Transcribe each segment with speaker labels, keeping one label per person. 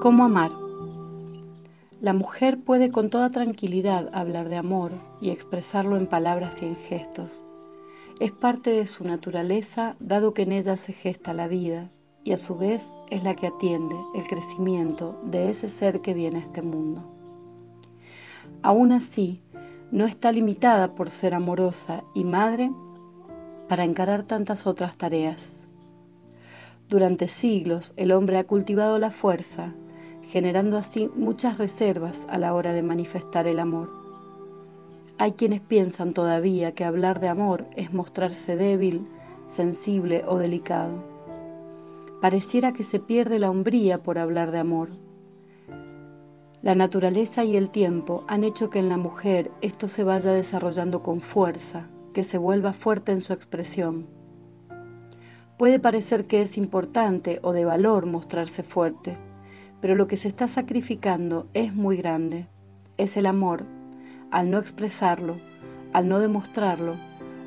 Speaker 1: ¿Cómo amar? La mujer puede con toda tranquilidad hablar de amor y expresarlo en palabras y en gestos. Es parte de su naturaleza dado que en ella se gesta la vida y a su vez es la que atiende el crecimiento de ese ser que viene a este mundo. Aún así, no está limitada por ser amorosa y madre para encarar tantas otras tareas. Durante siglos el hombre ha cultivado la fuerza, generando así muchas reservas a la hora de manifestar el amor. Hay quienes piensan todavía que hablar de amor es mostrarse débil, sensible o delicado. Pareciera que se pierde la hombría por hablar de amor. La naturaleza y el tiempo han hecho que en la mujer esto se vaya desarrollando con fuerza, que se vuelva fuerte en su expresión. Puede parecer que es importante o de valor mostrarse fuerte, pero lo que se está sacrificando es muy grande. Es el amor, al no expresarlo, al no demostrarlo,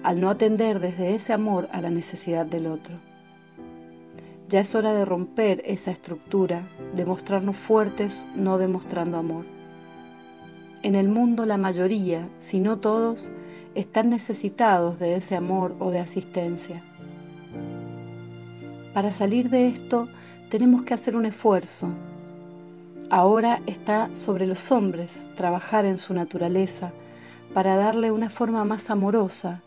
Speaker 1: al no atender desde ese amor a la necesidad del otro. Ya es hora de romper esa estructura, de mostrarnos fuertes no demostrando amor. En el mundo la mayoría, si no todos, están necesitados de ese amor o de asistencia. Para salir de esto tenemos que hacer un esfuerzo, Ahora está sobre los hombres trabajar en su naturaleza para darle una forma más amorosa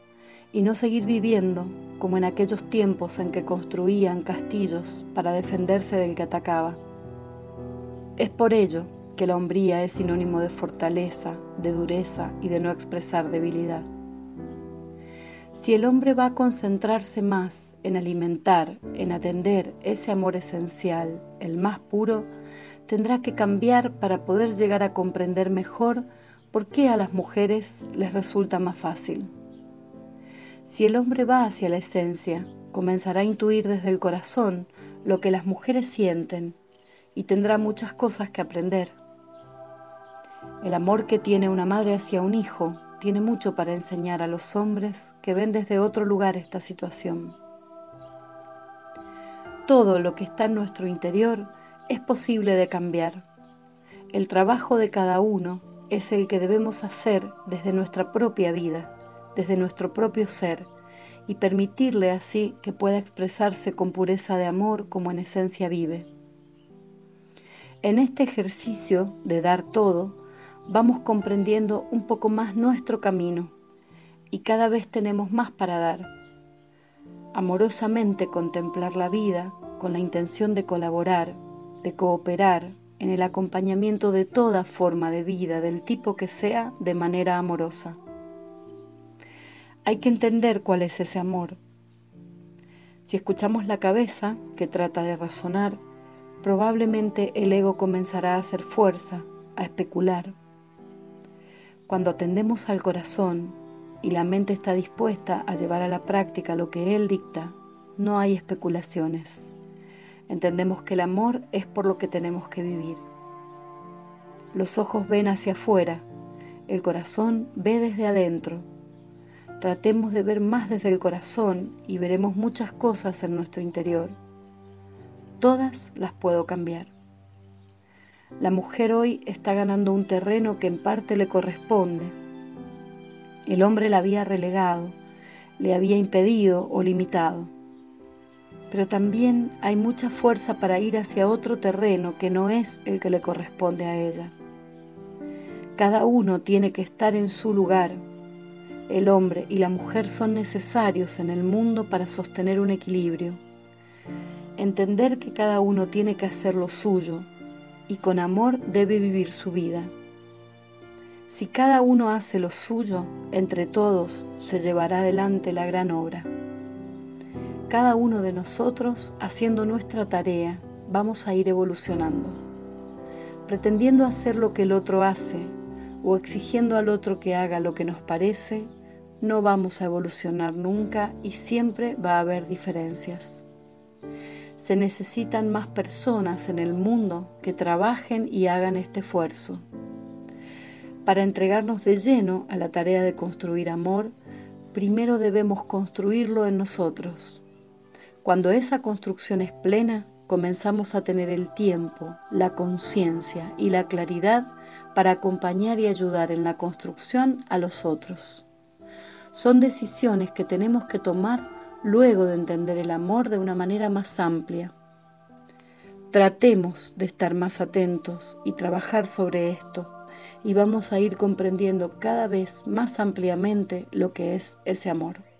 Speaker 1: y no seguir viviendo como en aquellos tiempos en que construían castillos para defenderse del que atacaba. Es por ello que la hombría es sinónimo de fortaleza, de dureza y de no expresar debilidad. Si el hombre va a concentrarse más en alimentar, en atender ese amor esencial, el más puro, tendrá que cambiar para poder llegar a comprender mejor por qué a las mujeres les resulta más fácil. Si el hombre va hacia la esencia, comenzará a intuir desde el corazón lo que las mujeres sienten y tendrá muchas cosas que aprender. El amor que tiene una madre hacia un hijo tiene mucho para enseñar a los hombres que ven desde otro lugar esta situación. Todo lo que está en nuestro interior es posible de cambiar. El trabajo de cada uno es el que debemos hacer desde nuestra propia vida, desde nuestro propio ser, y permitirle así que pueda expresarse con pureza de amor como en esencia vive. En este ejercicio de dar todo, vamos comprendiendo un poco más nuestro camino y cada vez tenemos más para dar. Amorosamente contemplar la vida con la intención de colaborar, de cooperar en el acompañamiento de toda forma de vida, del tipo que sea, de manera amorosa. Hay que entender cuál es ese amor. Si escuchamos la cabeza, que trata de razonar, probablemente el ego comenzará a hacer fuerza, a especular. Cuando atendemos al corazón y la mente está dispuesta a llevar a la práctica lo que él dicta, no hay especulaciones. Entendemos que el amor es por lo que tenemos que vivir. Los ojos ven hacia afuera, el corazón ve desde adentro. Tratemos de ver más desde el corazón y veremos muchas cosas en nuestro interior. Todas las puedo cambiar. La mujer hoy está ganando un terreno que en parte le corresponde. El hombre la había relegado, le había impedido o limitado pero también hay mucha fuerza para ir hacia otro terreno que no es el que le corresponde a ella. Cada uno tiene que estar en su lugar. El hombre y la mujer son necesarios en el mundo para sostener un equilibrio. Entender que cada uno tiene que hacer lo suyo y con amor debe vivir su vida. Si cada uno hace lo suyo, entre todos se llevará adelante la gran obra cada uno de nosotros, haciendo nuestra tarea, vamos a ir evolucionando. Pretendiendo hacer lo que el otro hace o exigiendo al otro que haga lo que nos parece, no vamos a evolucionar nunca y siempre va a haber diferencias. Se necesitan más personas en el mundo que trabajen y hagan este esfuerzo. Para entregarnos de lleno a la tarea de construir amor, primero debemos construirlo en nosotros. Cuando esa construcción es plena, comenzamos a tener el tiempo, la conciencia y la claridad para acompañar y ayudar en la construcción a los otros. Son decisiones que tenemos que tomar luego de entender el amor de una manera más amplia. Tratemos de estar más atentos y trabajar sobre esto y vamos a ir comprendiendo cada vez más ampliamente lo que es ese amor.